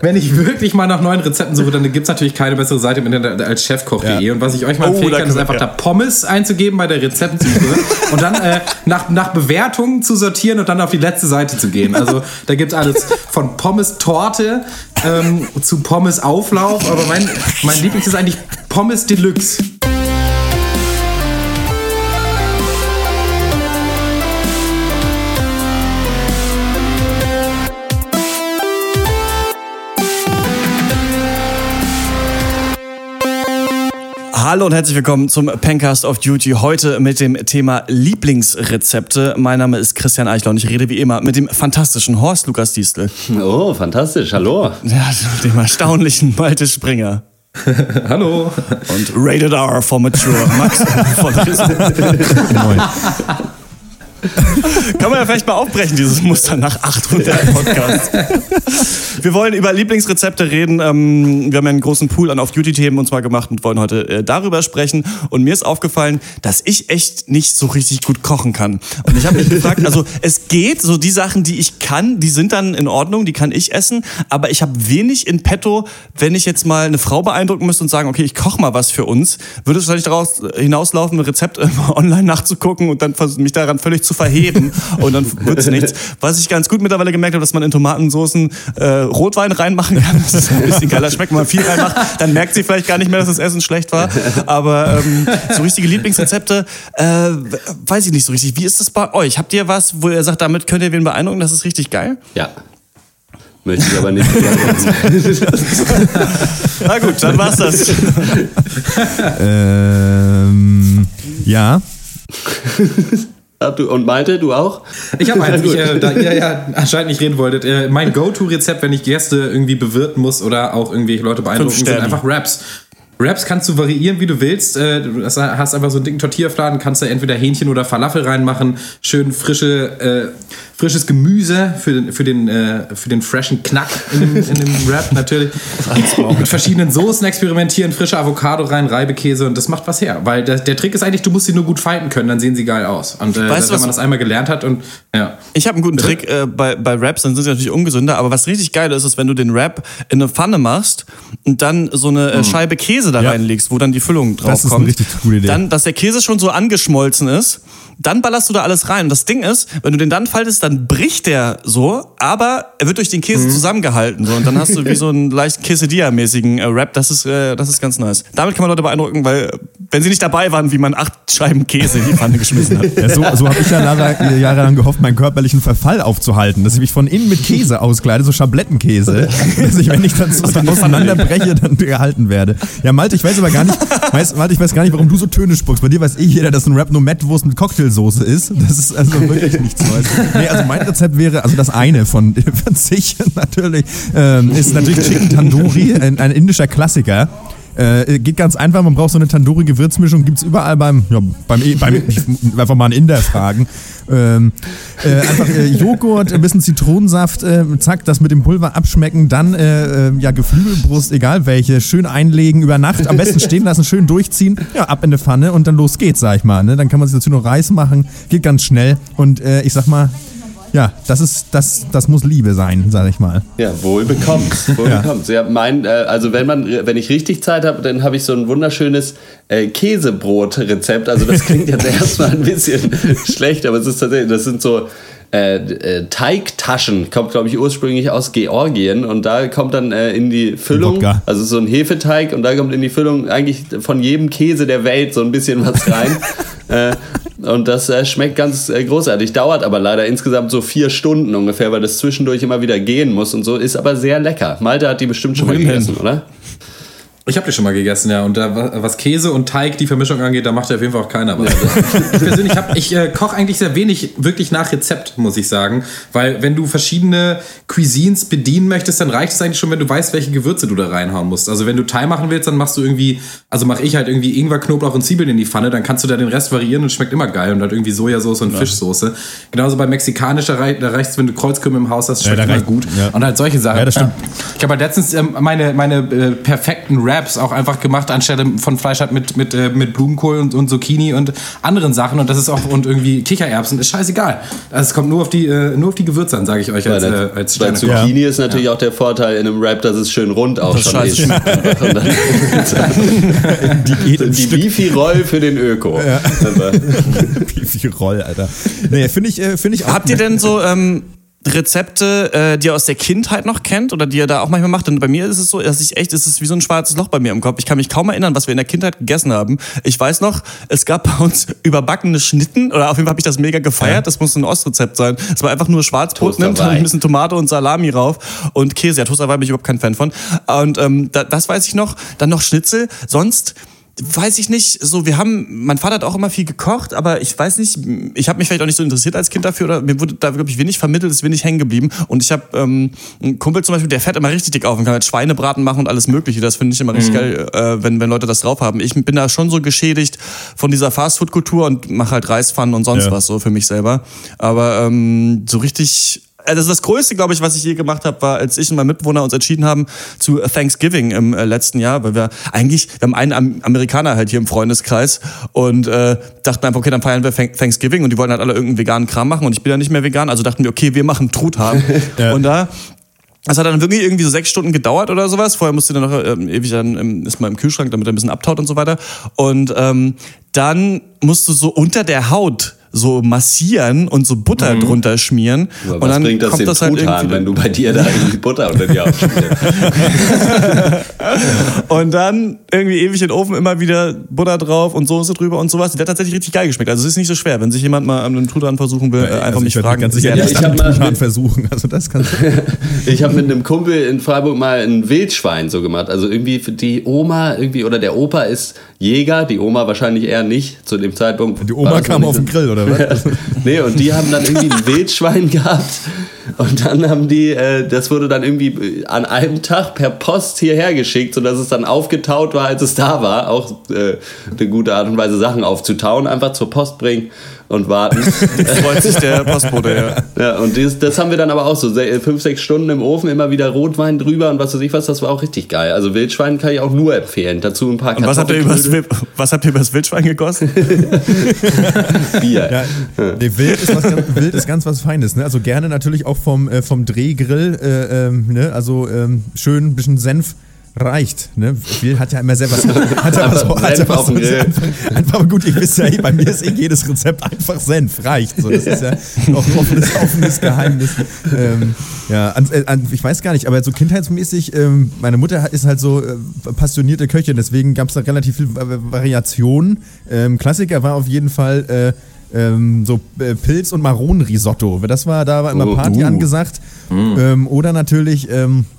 wenn ich wirklich mal nach neuen Rezepten suche, dann gibt es natürlich keine bessere Seite im Internet als chefkoch.de. Ja. Und was ich euch mal oh, empfehlen kann, ist einfach ja. da Pommes einzugeben bei der Rezeptsuche und dann äh, nach, nach Bewertungen zu sortieren und dann auf die letzte Seite zu gehen. Also da gibt es alles von Pommes-Torte ähm, zu Pommes-Auflauf. Aber mein, mein Lieblings ist eigentlich Pommes Deluxe. Hallo und herzlich willkommen zum Pencast of Duty. Heute mit dem Thema Lieblingsrezepte. Mein Name ist Christian Eichler und ich rede wie immer mit dem fantastischen Horst Lukas Diestel. Oh, fantastisch. Hallo. Ja, dem erstaunlichen Malte Springer. Hallo. Und Rated R for Mature. Max von Moin. Kann man ja vielleicht mal aufbrechen, dieses Muster nach 800 Podcasts. Wir wollen über Lieblingsrezepte reden. Ähm, wir haben ja einen großen Pool an Off-Duty-Themen uns mal gemacht und wollen heute äh, darüber sprechen. Und mir ist aufgefallen, dass ich echt nicht so richtig gut kochen kann. Und ich habe mich gefragt, also es geht, so die Sachen, die ich kann, die sind dann in Ordnung, die kann ich essen. Aber ich habe wenig in petto, wenn ich jetzt mal eine Frau beeindrucken müsste und sagen, okay, ich koche mal was für uns. Würde es wahrscheinlich daraus hinauslaufen, ein Rezept online nachzugucken und dann mich daran völlig zu verheben und dann wird es nichts. Was ich ganz gut mittlerweile gemerkt habe, dass man in Tomatensoßen äh, Rotwein reinmachen kann. Das ist ein bisschen geiler schmeckt. Wenn man viel reinmacht, dann merkt sie vielleicht gar nicht mehr, dass das Essen schlecht war. Aber ähm, so richtige Lieblingsrezepte, äh, weiß ich nicht so richtig. Wie ist das bei euch? Habt ihr was, wo ihr sagt, damit könnt ihr wen beeindrucken? Das ist richtig geil? Ja. Möchte ich aber nicht. Na gut, dann war's das. ähm, ja. Und Malte, du auch? Ich habe eins, ich, äh, da ihr ja anscheinend nicht reden wolltet. Äh, mein Go-To-Rezept, wenn ich Gäste irgendwie bewirten muss oder auch irgendwie Leute beeindrucken, sind einfach Raps. Raps kannst du variieren, wie du willst. Äh, du hast einfach so einen dicken Tortillafladen, kannst da entweder Hähnchen oder Falafel reinmachen, schön frische äh, frisches Gemüse für den, für den, äh, für den freshen Knack in dem, in dem Wrap natürlich. Mit verschiedenen Soßen experimentieren, frische Avocado rein, Reibekäse und das macht was her. Weil der, der Trick ist eigentlich, du musst sie nur gut fighten können, dann sehen sie geil aus. Und äh, weißt, wenn man das einmal gelernt hat und ja. Ich habe einen guten Trick äh, bei, bei Wraps, dann sind sie natürlich ungesünder, aber was richtig geil ist, ist, wenn du den Wrap in eine Pfanne machst und dann so eine äh, mhm. Scheibe Käse da ja. reinlegst, wo dann die Füllung drauf das ist kommt. Eine richtig coole Idee. Dann, dass der Käse schon so angeschmolzen ist dann ballerst du da alles rein. Und das Ding ist, wenn du den dann faltest, dann bricht der so, aber er wird durch den Käse mhm. zusammengehalten. So. Und dann hast du wie so einen leicht Quesadilla-mäßigen äh, Wrap. Das ist, äh, das ist ganz nice. Damit kann man Leute beeindrucken, weil wenn sie nicht dabei waren, wie man acht Scheiben Käse in die Pfanne geschmissen hat. Ja, so so habe ich ja Jahre, jahrelang gehofft, meinen körperlichen Verfall aufzuhalten. Dass ich mich von innen mit Käse auskleide, so Schablettenkäse. dass ich, wenn ich dann so dann auseinanderbreche, dann gehalten werde. Ja, Malte, ich weiß aber gar nicht, weiß, Malte, ich weiß gar nicht, warum du so Töne spuckst. Bei dir weiß eh jeder, dass ein Rap nur Mettwurst mit Cocktail Vanillesoße ist. Das ist also wirklich nichts Neues. Nee, also mein Rezept wäre, also das eine von, von sich natürlich, ähm, ist natürlich Chicken Tandoori, ein, ein indischer Klassiker. Äh, geht ganz einfach, man braucht so eine Tandoori-Gewürzmischung, gibt es überall beim, ja, beim, beim einfach mal einen Inder fragen. Ähm, äh, einfach äh, Joghurt, ein bisschen Zitronensaft, äh, zack, das mit dem Pulver abschmecken, dann äh, äh, ja Geflügelbrust, egal welche, schön einlegen über Nacht, am besten stehen lassen, schön durchziehen, ja, ab in eine Pfanne und dann los geht's, sag ich mal. Ne? Dann kann man sich dazu noch Reis machen, geht ganz schnell und äh, ich sag mal, ja, das ist, das, das muss Liebe sein, sag ich mal. Ja, wohl bekommt. Wohl ja. Ja, mein, äh, also wenn man, wenn ich richtig Zeit habe, dann habe ich so ein wunderschönes äh, Käsebrot-Rezept. Also das klingt jetzt erstmal ein bisschen schlecht, aber es ist tatsächlich, das sind so äh, äh, Teigtaschen, kommt glaube ich ursprünglich aus Georgien und da kommt dann äh, in die Füllung, also so ein Hefeteig und da kommt in die Füllung eigentlich von jedem Käse der Welt so ein bisschen was rein. Und das äh, schmeckt ganz äh, großartig, dauert aber leider insgesamt so vier Stunden ungefähr, weil das zwischendurch immer wieder gehen muss und so, ist aber sehr lecker. Malte hat die bestimmt schon Wohin mal gegessen, oder? Ich habe die schon mal gegessen, ja. Und da, was Käse und Teig, die Vermischung angeht, da macht ja auf jeden Fall auch keiner was. ich persönlich hab, ich äh, koche eigentlich sehr wenig wirklich nach Rezept, muss ich sagen. Weil wenn du verschiedene Cuisines bedienen möchtest, dann reicht es eigentlich schon, wenn du weißt, welche Gewürze du da reinhauen musst. Also wenn du Thai machen willst, dann machst du irgendwie, also mache ich halt irgendwie Ingwer, Knoblauch und Zwiebeln in die Pfanne, dann kannst du da den Rest variieren und schmeckt immer geil. Und halt irgendwie Sojasauce und ja. Fischsoße. Genauso bei mexikanischer, da reicht es, wenn du Kreuzkümmel im Haus hast, schmeckt ja, immer gut. Ja. Und halt solche Sachen. Ja, das stimmt. Ich habe halt letztens ähm, meine, meine äh, perfekten Rap Wraps auch einfach gemacht, anstelle von Fleisch halt mit, mit, äh, mit Blumenkohl und, und Zucchini und anderen Sachen. Und das ist auch, und irgendwie Kichererbsen, ist scheißegal. Also es kommt nur auf die, äh, nur auf die Gewürze an, sage ich euch als, äh, als Bei Zucchini ja. ist natürlich ja. auch der Vorteil in einem Wrap, dass es schön rund auch das schon ist. die, die Beefy-Roll für den Öko. Ja. Beefy-Roll, Alter. Naja, finde ich, äh, find ich auch. Habt ihr denn so, ähm, Rezepte, äh, die ihr aus der Kindheit noch kennt oder die ihr da auch manchmal macht. Denn bei mir ist es so, dass ich echt, es ist wie so ein schwarzes Loch bei mir im Kopf. Ich kann mich kaum erinnern, was wir in der Kindheit gegessen haben. Ich weiß noch, es gab bei uns überbackene Schnitten oder auf jeden Fall habe ich das mega gefeiert. Ja. Das muss ein Ostrezept sein. Es war einfach nur Schwarzbrot, nimmt ein bisschen Tomate und Salami rauf und Käse. Ja, Toasterwei bin ich überhaupt kein Fan von. Und ähm, da, das weiß ich noch. Dann noch Schnitzel. Sonst weiß ich nicht, so wir haben, mein Vater hat auch immer viel gekocht, aber ich weiß nicht, ich habe mich vielleicht auch nicht so interessiert als Kind dafür oder mir wurde da glaube ich wenig vermittelt, ist wenig hängen geblieben und ich habe ähm, einen Kumpel zum Beispiel, der fährt immer richtig dick auf und kann halt Schweinebraten machen und alles mögliche, das finde ich immer richtig mhm. geil, äh, wenn, wenn Leute das drauf haben. Ich bin da schon so geschädigt von dieser Fastfood-Kultur und mache halt Reispfannen und sonst ja. was so für mich selber, aber ähm, so richtig also das Größte, glaube ich, was ich je gemacht habe, war, als ich und mein Mitbewohner uns entschieden haben zu Thanksgiving im äh, letzten Jahr, weil wir eigentlich, wir haben einen Amerikaner halt hier im Freundeskreis und äh, dachten einfach, okay, dann feiern wir Thanksgiving und die wollten halt alle irgendeinen veganen Kram machen und ich bin ja nicht mehr vegan, also dachten wir, okay, wir machen Truthahn. ja. Und da das hat dann wirklich irgendwie so sechs Stunden gedauert oder sowas. Vorher musste dann noch ähm, ewig dann ähm, ist mal im Kühlschrank, damit er ein bisschen abtaut und so weiter. Und ähm, dann musst du so unter der Haut so massieren und so Butter mhm. drunter schmieren. Aber und was dann bringt das kommt das halt irgendwie wenn du bei dir da irgendwie Butter unter die Haut Und dann irgendwie ewig in den Ofen immer wieder Butter drauf und Soße drüber und sowas. Der hat tatsächlich richtig geil geschmeckt. Also es ist nicht so schwer, wenn sich jemand mal an einem Truthahn versuchen will, ja, einfach also mich fragen. Ganz sicher ja, ich habe mal versuchen. Also das kann Ich habe mit einem Kumpel in Freiburg mal ein Wildschwein so gemacht. Also irgendwie für die Oma irgendwie oder der Opa ist Jäger, die Oma wahrscheinlich eher nicht zu dem Zeitpunkt. Die Oma kam auf den Grill, oder was? nee, und die haben dann irgendwie ein Wildschwein gehabt und dann haben die, äh, das wurde dann irgendwie an einem Tag per Post hierher geschickt, sodass es dann aufgetaut war, als es da war. Auch äh, eine gute Art und Weise, Sachen aufzutauen, einfach zur Post bringen und warten. Freut sich der Postbote, ja. Ja, und das, das haben wir dann aber auch so, fünf, sechs Stunden im Ofen, immer wieder Rotwein drüber und was weiß ich was, das war auch richtig geil. Also Wildschwein kann ich auch nur empfehlen. Dazu ein paar und was habt, ihr übers, was habt ihr übers Wildschwein gegossen? Bier. Ja, nee, Wild, ist was ganz, Wild ist ganz was Feines. Ne? Also gerne natürlich auch vom, äh, vom Drehgrill. Äh, ähm, ne? Also ähm, schön ein bisschen Senf reicht. Ne? Will hat ja immer was. Hat ja was, hat ja was einfach, einfach gut, ich wisst ja, bei mir ist eh jedes Rezept einfach Senf, reicht. So, das ist ja noch ein offenes, offenes Geheimnis. Ähm, ja, an, äh, an, ich weiß gar nicht, aber so kindheitsmäßig, ähm, meine Mutter ist halt so äh, passionierte Köchin, deswegen gab es da relativ viel Variation. Ähm, Klassiker war auf jeden Fall. Äh, ähm, so äh, Pilz- und Maronenrisotto. Das war, da war immer oh, Party uh. angesagt. Mm. Ähm, oder natürlich ähm, äh,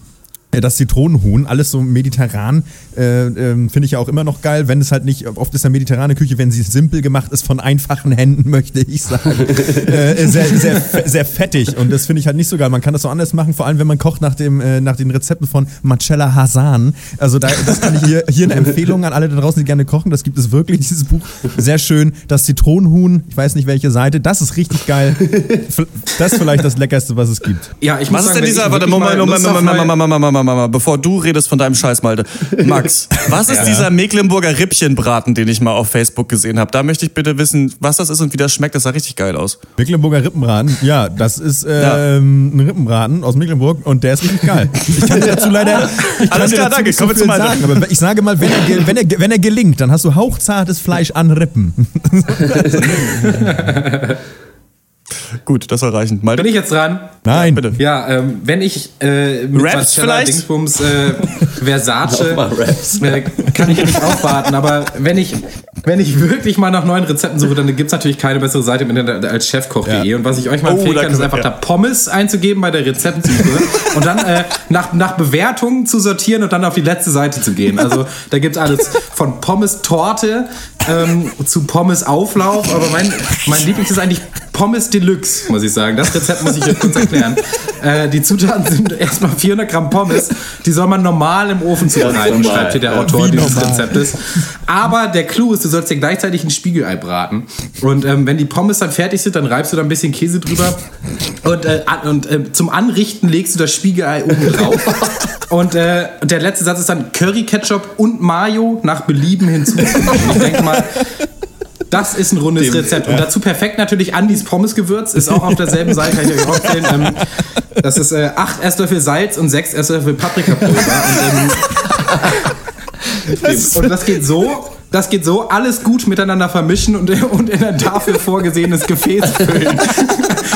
das Zitronenhuhn, alles so mediterran, äh, äh, finde ich ja auch immer noch geil, wenn es halt nicht, oft ist ja mediterrane Küche, wenn sie simpel gemacht ist, von einfachen Händen, möchte ich sagen, äh, sehr, sehr, sehr fettig und das finde ich halt nicht so geil. Man kann das so anders machen, vor allem wenn man kocht nach, dem, äh, nach den Rezepten von Marcella Hasan. Also da, das kann ich hier, hier eine Empfehlung an alle da draußen, die gerne kochen, das gibt es wirklich, dieses Buch, sehr schön. Das Zitronenhuhn, ich weiß nicht welche Seite, das ist richtig geil. Das ist vielleicht das Leckerste, was es gibt. Ja, ich muss was sagen, ist denn dieser, warte, Moment, Moment, Moment, Moment, Moment, Moment, Moment, Mama, bevor du redest von deinem Scheiß, Malte. Max, was ist ja. dieser Mecklenburger Rippchenbraten, den ich mal auf Facebook gesehen habe? Da möchte ich bitte wissen, was das ist und wie das schmeckt. Das sah richtig geil aus. Mecklenburger Rippenbraten, ja, das ist ähm, ja. ein Rippenbraten aus Mecklenburg und der ist richtig geil. Ich kann dazu leider. Ich Alles klar, danke. Kommen wir zum sagen, aber ich sage mal, wenn er, wenn, er, wenn er gelingt, dann hast du hauchzartes Fleisch an Rippen. Gut, das soll reichen. Bin ich jetzt dran? Nein. Ja, bitte. Ja, ähm, wenn ich äh, mit Raps vielleicht? Dingsbums äh, Versace äh, kann ich ja nicht aufwarten, aber wenn ich, wenn ich wirklich mal nach neuen Rezepten suche, dann gibt es natürlich keine bessere Seite im Internet als chefkoch.de ja. und was ich euch mal oh, empfehlen kann, ist einfach ja. da Pommes einzugeben bei der Rezeptsuche und dann äh, nach, nach Bewertungen zu sortieren und dann auf die letzte Seite zu gehen. Also da gibt es alles von Pommes-Torte ähm, zu Pommes-Auflauf, aber mein, mein Lieblings ist eigentlich Pommes Deluxe. Muss ich sagen. Das Rezept muss ich euch kurz erklären. Äh, die Zutaten sind erstmal 400 Gramm Pommes. Die soll man normal im Ofen zubereiten, schreibt hier der Autor Wie dieses normal. Rezeptes. Aber der Clou ist, du sollst dir gleichzeitig ein Spiegelei braten. Und ähm, wenn die Pommes dann fertig sind, dann reibst du da ein bisschen Käse drüber. Und, äh, und äh, zum Anrichten legst du das Spiegelei oben drauf. Und äh, der letzte Satz ist dann Curry, Ketchup und Mayo nach Belieben hinzufügen. Ich denke mal, das ist ein rundes Dem, Rezept. Und dazu perfekt natürlich Andis Pommesgewürz. Ist auch auf derselben Seite, kann ich euch auch erzählen. Ähm, das ist äh, 8 Esslöffel Salz und 6 Esslöffel Paprikapulver. Und, ähm, das, und das geht so, das geht so, alles gut miteinander vermischen und, und in ein dafür vorgesehenes Gefäß füllen.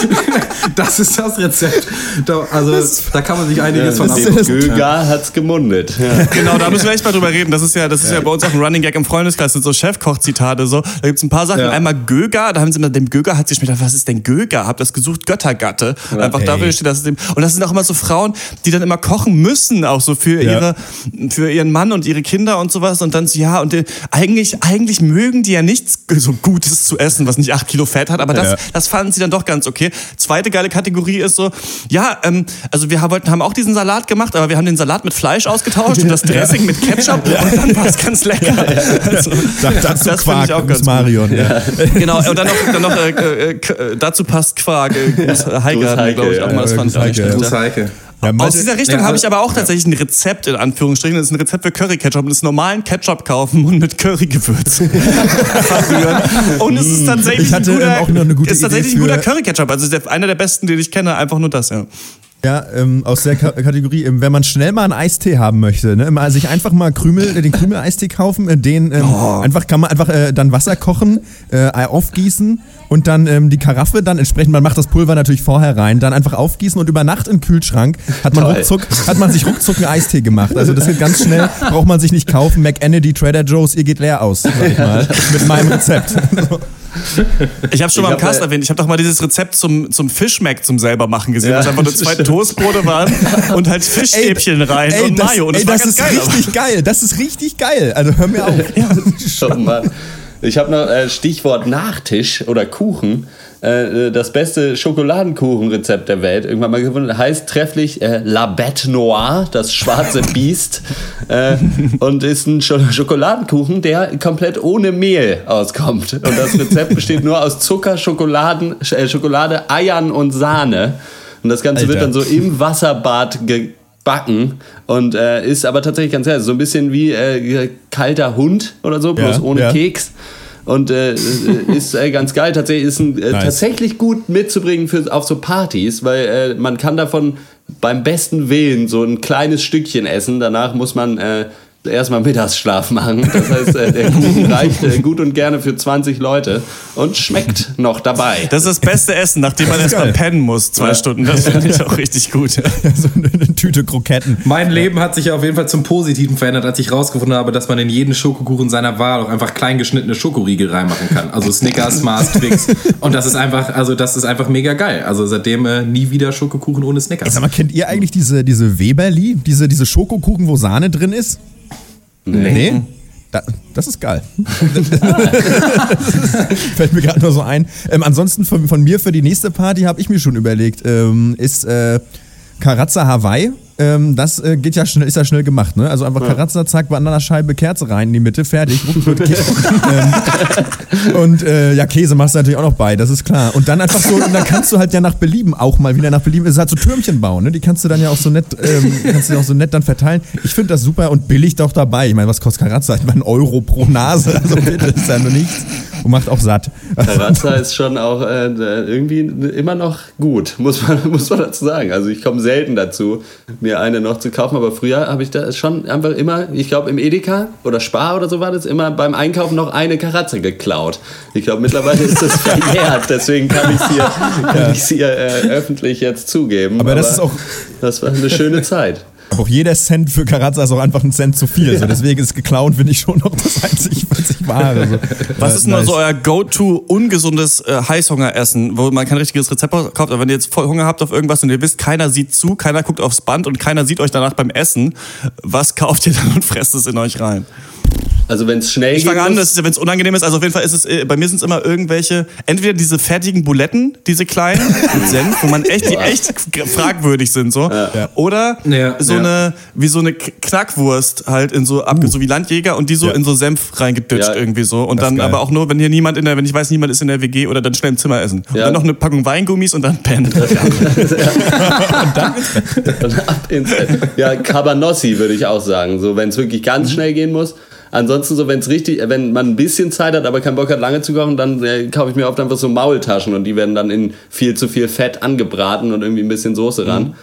das ist das Rezept. Da, also das, da kann man sich einiges ja, von abgucken. Göger hat's gemundet. Ja. Genau, da müssen wir echt mal drüber reden. Das ist ja, das ist ja. ja bei uns auch ein Running Gag im Freundeskreis, das sind so Chefkoch-Zitate. So. Da gibt's ein paar Sachen. Einmal Göger, da haben sie immer dem Göger hat sich gedacht, was ist denn Göger? Hab das gesucht, Göttergatte. Einfach hey. dafür steht das. Dem, und das sind auch immer so Frauen, die dann immer kochen müssen, auch so für ihre, für ihren Mann und ihre Kinder und sowas. Und dann so, ja, und äh, eigentlich, eigentlich mögen die ja nichts so Gutes zu essen, was nicht acht Kilo Fett hat, aber das, das fanden sie dann doch ganz okay. Zweite geile Kategorie ist so, ja, ähm, also wir wollten, haben auch diesen Salat gemacht, aber wir haben den Salat mit Fleisch ausgetauscht und das Dressing ja. mit Ketchup und dann war es ganz lecker. Also, dazu das Quark ich auch ganz Marion. Ja. Genau, und dann noch, dann noch äh, äh, äh dazu passt Quark. Äh, Heike, glaube ich, auch mal. Das fand ich auch Ja, Aus dieser Richtung ja, habe ich aber auch tatsächlich ein Rezept in Anführungsstrichen. Das ist ein Rezept für Curry-Ketchup. Das ist normalen Ketchup kaufen und mit Curry-Gewürz. Und es ist tatsächlich ein guter, auch noch eine gute ist tatsächlich ein guter Curry-Ketchup. Also der, einer der besten, den ich kenne. Einfach nur das, ja. Ja, ähm, aus der K Kategorie, ähm, wenn man schnell mal einen Eistee haben möchte, ne, mal sich einfach mal Krümel, äh, den Krümel-Eistee kaufen, äh, den ähm, oh. einfach kann man einfach äh, dann Wasser kochen, äh, aufgießen und dann ähm, die Karaffe dann entsprechend, man macht das Pulver natürlich vorher rein, dann einfach aufgießen und über Nacht den Kühlschrank hat man ruckzuck, hat man sich ruckzuck einen Eistee gemacht. Also das geht ganz schnell, braucht man sich nicht kaufen. McEnedy, Trader Joe's, ihr geht leer aus, sag ich mal, mit meinem Rezept. Ich habe schon ich mal im Cast äh, erwähnt, ich habe doch mal dieses Rezept zum, zum Fischmeck zum selber machen gesehen, ja, was einfach nur zwei Toastbrote waren und halt Fischstäbchen ey, rein ey, und das, Mayo. Und das, ey, das ist geil, richtig aber. geil. Das ist richtig geil. Also hör mir auf. Ja, schon mal. Ich habe noch äh, Stichwort Nachtisch oder Kuchen. Äh, das beste Schokoladenkuchenrezept der Welt irgendwann mal gefunden. Heißt trefflich äh, La Bête Noire, das schwarze Biest. äh, und ist ein Schokoladenkuchen, der komplett ohne Mehl auskommt. Und das Rezept besteht nur aus Zucker, Schokoladen, äh, Schokolade, Eiern und Sahne. Und das Ganze Alter. wird dann so im Wasserbad gebacken und äh, ist aber tatsächlich ganz geil. So ein bisschen wie äh, kalter Hund oder so, bloß ja, ohne ja. Keks und äh, ist äh, ganz geil. Tatsächlich ist ein, äh, nice. tatsächlich gut mitzubringen für, auf so Partys, weil äh, man kann davon beim besten Willen so ein kleines Stückchen essen. Danach muss man äh, erstmal Mittagsschlaf machen. Das heißt, äh, der Kuchen reicht äh, gut und gerne für 20 Leute und schmeckt noch dabei. Das ist das beste Essen, nachdem man erstmal pennen muss, zwei ja. Stunden. Das finde ich auch richtig gut. so eine Tüte Kroketten. Mein Leben hat sich auf jeden Fall zum Positiven verändert, als ich rausgefunden habe, dass man in jeden Schokokuchen seiner Wahl auch einfach kleingeschnittene Schokoriegel reinmachen kann. Also Snickers, Mars, Twix. Und das ist einfach, also das ist einfach mega geil. Also seitdem äh, nie wieder Schokokuchen ohne Snickers. Sag mal, kennt ihr eigentlich diese, diese Weberli? Diese, diese Schokokuchen, wo Sahne drin ist? Nee. nee? Da, das ist geil. Fällt mir gerade nur so ein. Ähm, ansonsten von, von, mir für die nächste Party habe ich mir schon überlegt, ähm, ist äh, Karazza Hawaii ähm, das äh, geht ja schnell, ist ja schnell gemacht, ne? Also einfach ja. Karazza, zack, Bananascheibe, Kerze rein in die Mitte, fertig. ähm, und äh, ja, Käse machst du natürlich auch noch bei, das ist klar. Und dann einfach so, und dann kannst du halt ja nach Belieben auch mal wieder nach Belieben, es ist halt so Türmchen bauen, ne? Die kannst du dann ja auch so nett, ähm, kannst du auch so nett dann verteilen. Ich finde das super und billig doch dabei. Ich meine, was kostet Karazza? Ich meine, Euro pro Nase, also bitte, ist ja nur nichts und macht auch satt. Karazza ist schon auch äh, irgendwie immer noch gut, muss man, muss man dazu sagen. Also ich komme selten dazu, mir eine noch zu kaufen. Aber früher habe ich da schon einfach immer, ich glaube im Edeka oder Spar oder so war das, immer beim Einkaufen noch eine Karatze geklaut. Ich glaube mittlerweile ist das verjährt, deswegen kann ich es hier, kann ja. hier äh, öffentlich jetzt zugeben. Aber, Aber das ist auch. Das war eine schöne Zeit. Aber auch jeder Cent für Karazza ist auch einfach ein Cent zu viel. Ja. So, deswegen ist geklaut, finde ich schon noch das einzig, einzig wahre. So. Was ist denn nice. so euer Go-To ungesundes äh, Heißhungeressen, wo man kein richtiges Rezept kauft, aber wenn ihr jetzt voll Hunger habt auf irgendwas und ihr wisst, keiner sieht zu, keiner guckt aufs Band und keiner sieht euch danach beim Essen, was kauft ihr dann und fresst es in euch rein? Also wenn es schnell ich geht. Ich fange an, das ist ja, wenn es unangenehm ist. Also auf jeden Fall ist es, äh, bei mir sind es immer irgendwelche, entweder diese fertigen Buletten, diese kleinen mit Senf, wo man echt, die echt fragwürdig sind, so. Ja. Oder ja, so ja. eine, wie so eine Knackwurst halt in so, uh. so wie Landjäger und die so in so Senf reingeditscht irgendwie so. Und dann aber auch nur, wenn hier niemand in der, wenn ich weiß, niemand ist in der WG oder dann schnell im Zimmer essen. Und dann noch eine Packung Weingummis und dann pennen. und dann Bett. Ins Bett. Ja, Cabanossi würde ich auch sagen. So, wenn es wirklich ganz mhm. schnell gehen muss. Ansonsten so, wenn es richtig, wenn man ein bisschen Zeit hat, aber keinen Bock hat, lange zu kochen, dann äh, kaufe ich mir oft einfach so Maultaschen und die werden dann in viel zu viel Fett angebraten und irgendwie ein bisschen Soße ran.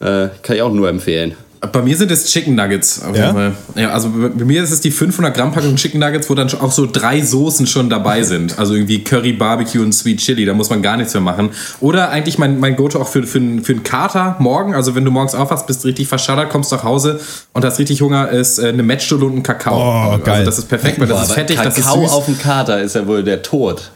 Mhm. Äh, kann ich auch nur empfehlen. Bei mir sind es Chicken Nuggets auf ja? Fall. Ja, also bei mir ist es die 500 Gramm Packung Chicken Nuggets, wo dann auch so drei Soßen schon dabei sind. Also irgendwie Curry, Barbecue und Sweet Chili. Da muss man gar nichts mehr machen. Oder eigentlich mein, mein Go-To auch für, für, für einen Kater morgen. Also wenn du morgens aufwachst, bist richtig verschaddert, kommst nach Hause und hast richtig Hunger, ist äh, eine Mettstulle und ein Kakao. Oh, also geil. Also das ist perfekt, weil das Boah, ist fettig, Kakao das ist süß. auf dem Kater ist ja wohl der Tod.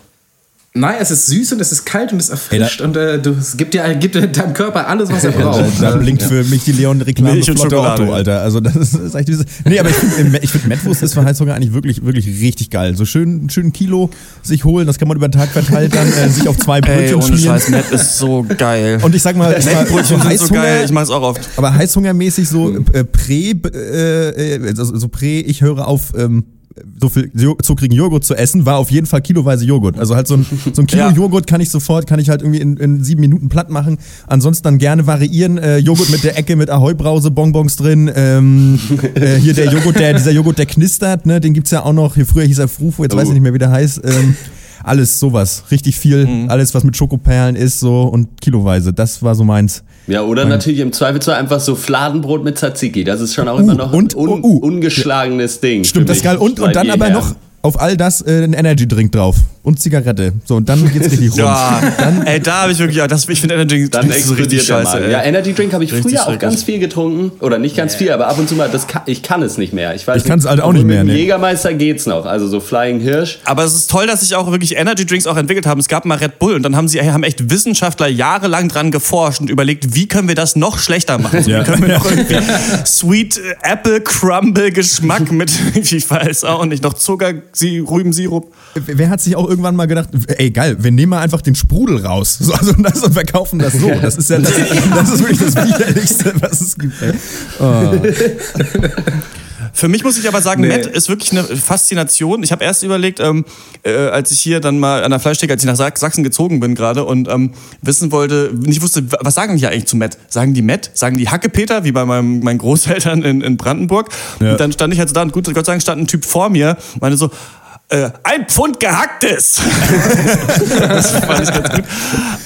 Nein, es ist süß und es ist kalt und es erfrischt Ey, und äh, du, es gibt dir gibt deinem Körper alles, was er braucht. da, da blinkt für mich die Leon-Reklame Milch und Schokolade. Alter. Also das ist, ist eigentlich Nee, aber ich finde ich find Mettwurst ist für Heißhunger eigentlich wirklich, wirklich richtig geil. So schön, schön Kilo sich holen, das kann man über den Tag verteilt dann äh, sich auf zwei Brötchen Ey, ohne schmieren. Scheiß, Mett ist so geil. Und ich sag mal, Mettbrötchen sind so geil, ich mach's auch oft. Aber Heißhungermäßig so äh, Prä, äh, äh also so Prä, ich höre auf ähm, so viel zuckrigen Joghurt zu essen, war auf jeden Fall kiloweise Joghurt. Also halt so ein, so ein Kilo ja. Joghurt kann ich sofort, kann ich halt irgendwie in, in, sieben Minuten platt machen. Ansonsten dann gerne variieren. Äh, Joghurt mit der Ecke mit Ahoi-Brause, Bonbons drin. Ähm, äh, hier der Joghurt, der, dieser Joghurt, der knistert, ne? den gibt's ja auch noch. Hier früher hieß er Frufo, jetzt oh. weiß ich nicht mehr, wie der heißt. Ähm, alles sowas. Richtig viel, mhm. alles, was mit Schokoperlen ist, so und kiloweise. Das war so meins. Ja, oder mein natürlich im Zweifelsfall einfach so Fladenbrot mit Tzatziki. Das ist schon auch uh, immer noch und, ein un uh, uh. ungeschlagenes Ding. Stimmt, das ist geil. Und, und dann aber noch auf all das äh, ein Energy Drink drauf und Zigarette. So, und dann geht's richtig rund. Ja, dann, ey, da habe ich wirklich, das, ich finde Energy Drink so richtig scheiße. Ja, Energy Drink habe ich richtig früher auch ganz viel getrunken. Oder nicht ganz viel, aber ab und zu mal, das kann, ich kann es nicht mehr. Ich, ich kann es halt auch nicht mehr. Mit nee. Jägermeister geht's noch, also so Flying Hirsch. Aber es ist toll, dass sich auch wirklich Energy Drinks auch entwickelt haben. Es gab mal Red Bull und dann haben sie haben echt Wissenschaftler jahrelang dran geforscht und überlegt, wie können wir das noch schlechter machen? Ja. Wie können wir noch irgendwie Sweet Apple Crumble Geschmack mit, ich weiß auch nicht, noch Zucker, Rübensirup. Wer hat sich auch irgendwann mal gedacht, ey geil, wir nehmen mal einfach den Sprudel raus so, also das, und verkaufen das so. Das ist ja das, das ist wirklich das widerlichste, was es gibt. Oh. Für mich muss ich aber sagen, nee. Matt ist wirklich eine Faszination. Ich habe erst überlegt, ähm, äh, als ich hier dann mal an der Fleischtheke, als ich nach Sachsen gezogen bin gerade und ähm, wissen wollte, nicht wusste, was sagen die eigentlich zu Matt? Sagen die Matt? Sagen die Hackepeter, wie bei meinem, meinen Großeltern in, in Brandenburg? Ja. Und dann stand ich halt da und gut, Gott sei Dank stand ein Typ vor mir, meinte so, äh, ein Pfund gehacktes. das fand ich ganz gut.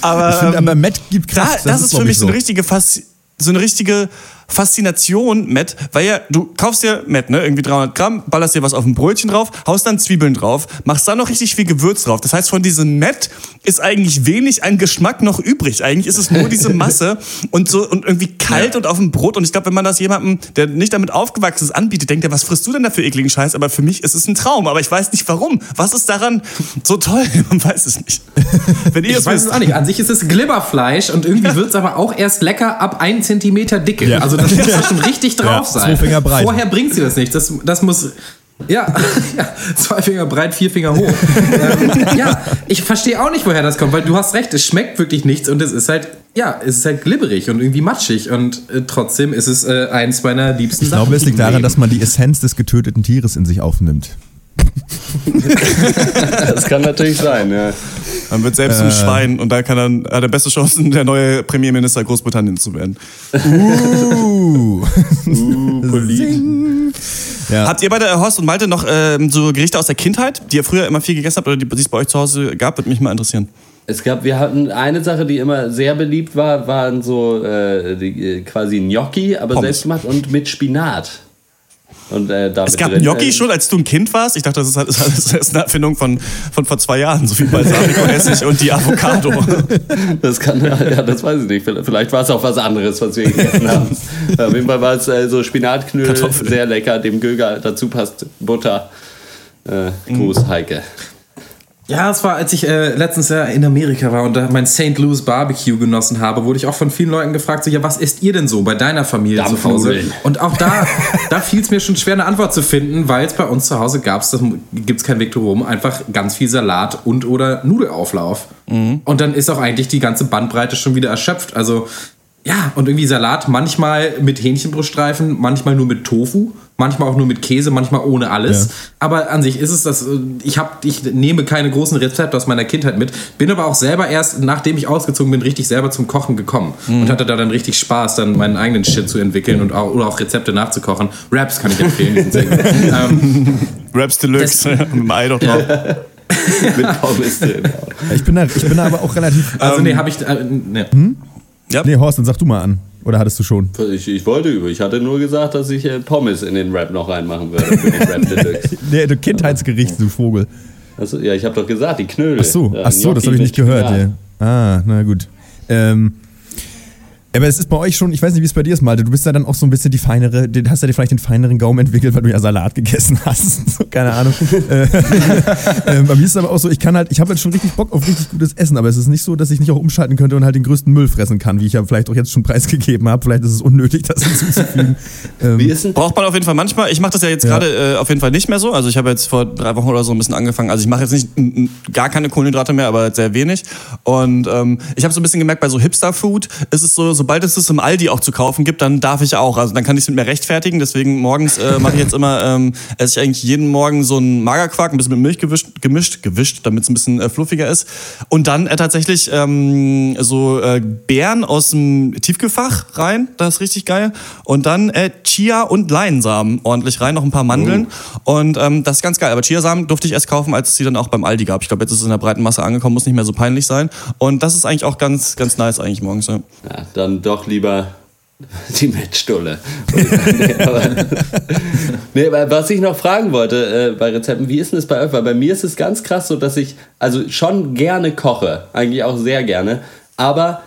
Aber, ich finde, aber ähm, Matt gibt Kraft. Da, das, das, ist, ist für mich so eine richtige Faszination so eine richtige Faszination, Matt, weil ja, du kaufst dir, Matt, ne, irgendwie 300 Gramm, ballerst dir was auf ein Brötchen drauf, haust dann Zwiebeln drauf, machst dann noch richtig viel Gewürz drauf. Das heißt, von diesem Matt ist eigentlich wenig an Geschmack noch übrig. Eigentlich ist es nur diese Masse und so und irgendwie kalt ja. und auf dem Brot. Und ich glaube, wenn man das jemandem, der nicht damit aufgewachsen ist, anbietet, denkt er, was frisst du denn da für ekligen Scheiß? Aber für mich ist es ein Traum. Aber ich weiß nicht warum. Was ist daran so toll? Man weiß es nicht. Wenn ihr ich weiß es auch nicht. An sich ist es Glibberfleisch und irgendwie wird es aber auch erst lecker ab 1 Zentimeter Dicke. Ja. Also das muss ja schon richtig drauf ja, sein. Zwei Finger breit. Vorher bringt sie das nicht. Das, das muss ja, ja, zwei Finger breit, vier Finger hoch. ähm, ja, ich verstehe auch nicht, woher das kommt, weil du hast recht, es schmeckt wirklich nichts und es ist halt, ja, es ist halt glibberig und irgendwie matschig und äh, trotzdem ist es äh, eins meiner liebsten Ich Sachen glaube, es liegt daran, dass man die Essenz des getöteten Tieres in sich aufnimmt. das kann natürlich sein, ja. Man wird selbst zum äh. Schwein und da kann dann, hat er beste Chancen, der neue Premierminister Großbritannien zu werden. Uh, uh Polit. Ja. Habt ihr bei der Horst und Malte noch ähm, so Gerichte aus der Kindheit, die ihr früher immer viel gegessen habt oder die es bei euch zu Hause gab? Würde mich mal interessieren. Es gab, wir hatten eine Sache, die immer sehr beliebt war, waren so äh, die, quasi Gnocchi, aber Pommes. selbstgemacht und mit Spinat. Und, äh, es gab Gnocchi schon, als du ein Kind warst. Ich dachte, das ist, halt, das ist eine Erfindung von, von vor zwei Jahren, so wie Balsamico-Essig und die Avocado. Das kann, ja, das weiß ich nicht. Vielleicht war es auch was anderes, was wir gegessen haben. Auf jeden Fall war es äh, so Spinatknödel, sehr lecker. Dem Göger dazu passt Butter. Äh, Gruß, mhm. Heike. Ja, es war, als ich äh, letztens ja in Amerika war und da mein St. Louis Barbecue genossen habe, wurde ich auch von vielen Leuten gefragt, so, ja, was isst ihr denn so bei deiner Familie zu Hause? Und auch da, da fiel es mir schon schwer, eine Antwort zu finden, weil es bei uns zu Hause gab es, gibt es kein Weg drum, einfach ganz viel Salat und oder Nudelauflauf. Mhm. Und dann ist auch eigentlich die ganze Bandbreite schon wieder erschöpft. Also ja, und irgendwie Salat, manchmal mit Hähnchenbruststreifen, manchmal nur mit Tofu, manchmal auch nur mit Käse, manchmal ohne alles. Ja. Aber an sich ist es das, äh, ich, hab, ich nehme keine großen Rezepte aus meiner Kindheit mit, bin aber auch selber erst, nachdem ich ausgezogen bin, richtig selber zum Kochen gekommen. Mhm. Und hatte da dann richtig Spaß, dann meinen eigenen Shit zu entwickeln und auch, oder auch Rezepte nachzukochen. Raps kann ich empfehlen, die sind sehr gut. ähm, Raps Deluxe, mit dem Ei doch drauf. mit Pommes drin. Ich bin, da, ich bin da aber auch relativ... Also nee, habe ich... Äh, ne. hm? Ja. Nee, Horst, dann sag du mal an. Oder hattest du schon? Ich, ich wollte über. Ich hatte nur gesagt, dass ich äh, Pommes in den Rap noch reinmachen würde. Für den Rap Deluxe. nee, du Kindheitsgericht, du Vogel. Also, ja, ich habe doch gesagt, die Knödel. Ach so, Ach so das habe ich nicht gehört. Ja. Ah, na gut. Ähm, aber es ist bei euch schon, ich weiß nicht, wie es bei dir ist, Malte. Du bist ja dann auch so ein bisschen die feinere, du hast ja vielleicht den feineren Gaumen entwickelt, weil du ja Salat gegessen hast. So, keine Ahnung. Äh, äh, bei mir ist es aber auch so, ich kann halt, ich habe halt schon richtig Bock auf richtig gutes Essen, aber es ist nicht so, dass ich nicht auch umschalten könnte und halt den größten Müll fressen kann, wie ich ja vielleicht auch jetzt schon preisgegeben habe. Vielleicht ist es unnötig, das hinzuzufügen. Ähm, wie ist denn? Braucht man auf jeden Fall manchmal. Ich mache das ja jetzt ja. gerade äh, auf jeden Fall nicht mehr so. Also ich habe jetzt vor drei Wochen oder so ein bisschen angefangen. Also ich mache jetzt nicht gar keine Kohlenhydrate mehr, aber sehr wenig. Und ähm, ich habe so ein bisschen gemerkt, bei so Hipster-Food ist es so, sobald es es im Aldi auch zu kaufen gibt, dann darf ich auch. Also dann kann ich es mit mir rechtfertigen. Deswegen morgens äh, mache ich jetzt immer, ähm, esse ich eigentlich jeden Morgen so einen Magerquark, ein bisschen mit Milch gewischt, gemischt, gewischt, damit es ein bisschen äh, fluffiger ist. Und dann äh, tatsächlich ähm, so äh, Beeren aus dem Tiefkühlfach rein, das ist richtig geil. Und dann äh, Chia und Leinsamen ordentlich rein, noch ein paar Mandeln. Oh. Und ähm, das ist ganz geil. Aber Chiasamen durfte ich erst kaufen, als es sie dann auch beim Aldi gab. Ich glaube, jetzt ist es in der breiten Masse angekommen, muss nicht mehr so peinlich sein. Und das ist eigentlich auch ganz, ganz nice eigentlich morgens. Ja, ja dann doch lieber Die Mettstulle. nee, was ich noch fragen wollte äh, bei Rezepten, wie ist denn das bei euch? Weil bei mir ist es ganz krass so, dass ich also schon gerne koche, eigentlich auch sehr gerne, aber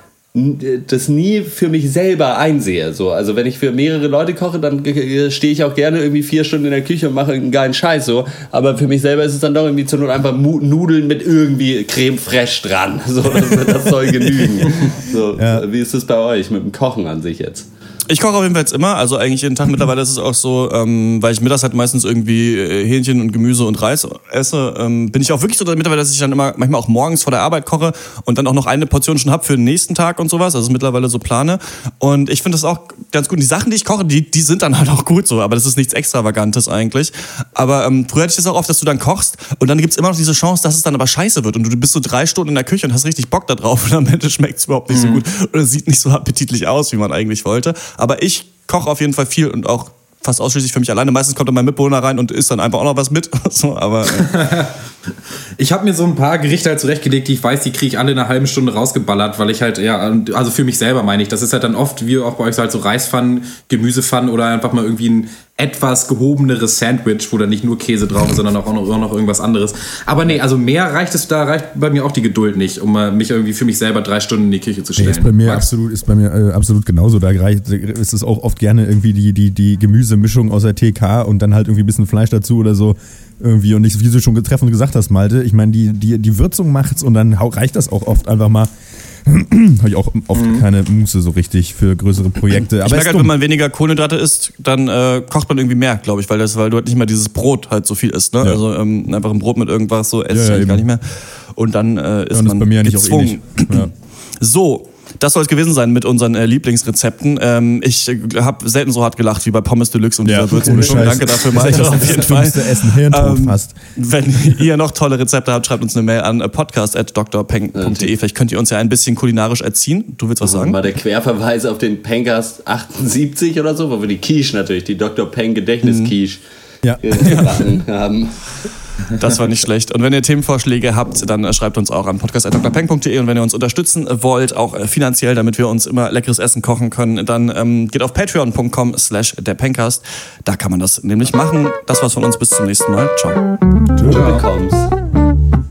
das nie für mich selber einsehe. So. Also wenn ich für mehrere Leute koche, dann stehe ich auch gerne irgendwie vier Stunden in der Küche und mache einen geilen Scheiß so. Aber für mich selber ist es dann doch irgendwie zur Not einfach Nudeln mit irgendwie Creme fraiche dran. So, das, das soll genügen. So, ja. Wie ist es bei euch mit dem Kochen an sich jetzt? Ich koche auf jeden Fall jetzt immer, also eigentlich jeden Tag. Mittlerweile ist es auch so, ähm, weil ich mittags halt meistens irgendwie äh, Hähnchen und Gemüse und Reis esse, ähm, bin ich auch wirklich so mittlerweile, dass ich dann immer manchmal auch morgens vor der Arbeit koche und dann auch noch eine Portion schon hab für den nächsten Tag und sowas. Also mittlerweile so plane. Und ich finde das auch ganz gut. Und die Sachen, die ich koche, die, die sind dann halt auch gut so, aber das ist nichts Extravagantes eigentlich. Aber ähm, früher hatte ich das auch oft, dass du dann kochst und dann gibt's immer noch diese Chance, dass es dann aber scheiße wird. Und du bist so drei Stunden in der Küche und hast richtig Bock da drauf und am Ende schmeckt's überhaupt nicht mhm. so gut oder sieht nicht so appetitlich aus, wie man eigentlich wollte. Aber ich koche auf jeden Fall viel und auch fast ausschließlich für mich alleine. Meistens kommt dann mein Mitbewohner rein und isst dann einfach auch noch was mit. so, aber, äh. ich habe mir so ein paar Gerichte halt zurechtgelegt, die ich weiß, die kriege ich alle in einer halben Stunde rausgeballert, weil ich halt, ja, also für mich selber meine ich, das ist halt dann oft, wie auch bei euch so halt so Reispfannen, Gemüsepfannen oder einfach mal irgendwie ein etwas gehobeneres Sandwich, wo da nicht nur Käse drauf ist, sondern auch noch, auch noch irgendwas anderes. Aber nee, also mehr reicht es, da reicht bei mir auch die Geduld nicht, um mich irgendwie für mich selber drei Stunden in die Küche zu stellen. Nee, ist bei mir absolut, ist bei mir äh, absolut genauso. Da reicht, ist es auch oft gerne irgendwie die, die, die Gemüsemischung aus der TK und dann halt irgendwie ein bisschen Fleisch dazu oder so. Irgendwie und nicht, wie du schon getroffen gesagt hast, Malte, ich meine, die, die, die Würzung macht's und dann reicht das auch oft einfach mal habe ich auch oft mhm. keine Muße so richtig für größere Projekte. Aber ich merke halt, wenn man weniger Kohlenhydrate isst, dann äh, kocht man irgendwie mehr, glaube ich, weil, das, weil du halt nicht mehr dieses Brot halt so viel isst. Ne? Ja. Also ähm, einfach ein Brot mit irgendwas so esse ja, ich ja, gar nicht mehr. Und dann äh, ist ja, und man bei mir gezwungen. Nicht auch ähnlich. So, das soll es gewesen sein mit unseren äh, Lieblingsrezepten. Ähm, ich äh, habe selten so hart gelacht wie bei Pommes Deluxe und ja, dieser Würzmischung. Danke dafür, Malte, auf jeden Fall. Essen, Hirntod ähm, fast. Wenn ihr noch tolle Rezepte habt, schreibt uns eine Mail an äh, podcast.drpeng.de. Vielleicht könnt ihr uns ja ein bisschen kulinarisch erziehen. Du willst was sagen? Mal der Querverweis auf den Pencast 78 oder so, wo wir die Quiche natürlich, die Dr. Peng Gedächtnisquiche mhm. ja. haben. Das war nicht schlecht. Und wenn ihr Themenvorschläge habt, dann schreibt uns auch an podcast.drpeng.de und wenn ihr uns unterstützen wollt, auch äh, finanziell, damit wir uns immer leckeres Essen kochen können, dann ähm, geht auf patreon.com slash derpencast. Da kann man das nämlich machen. Das war's von uns. Bis zum nächsten Mal. Ciao. Ciao.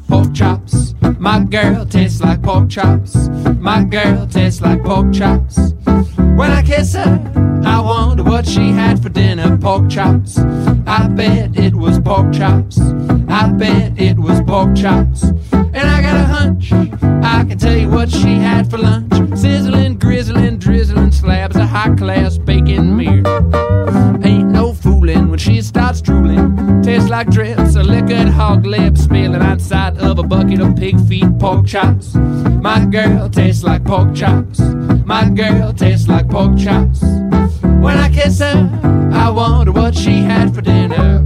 Pork chops, my girl tastes like pork chops. My girl tastes like pork chops. When I kiss her, I wonder what she had for dinner. Pork chops. I bet it was pork chops. I bet it was pork chops. And I got a hunch. I can tell you what she had for lunch. Sizzling, grizzling, drizzling slabs of high class bacon meat. Tastes like drips, a liquored hog lips, spilling outside of a bucket of pig feet pork chops. My girl tastes like pork chops. My girl tastes like pork chops. When I kiss her, I wonder what she had for dinner.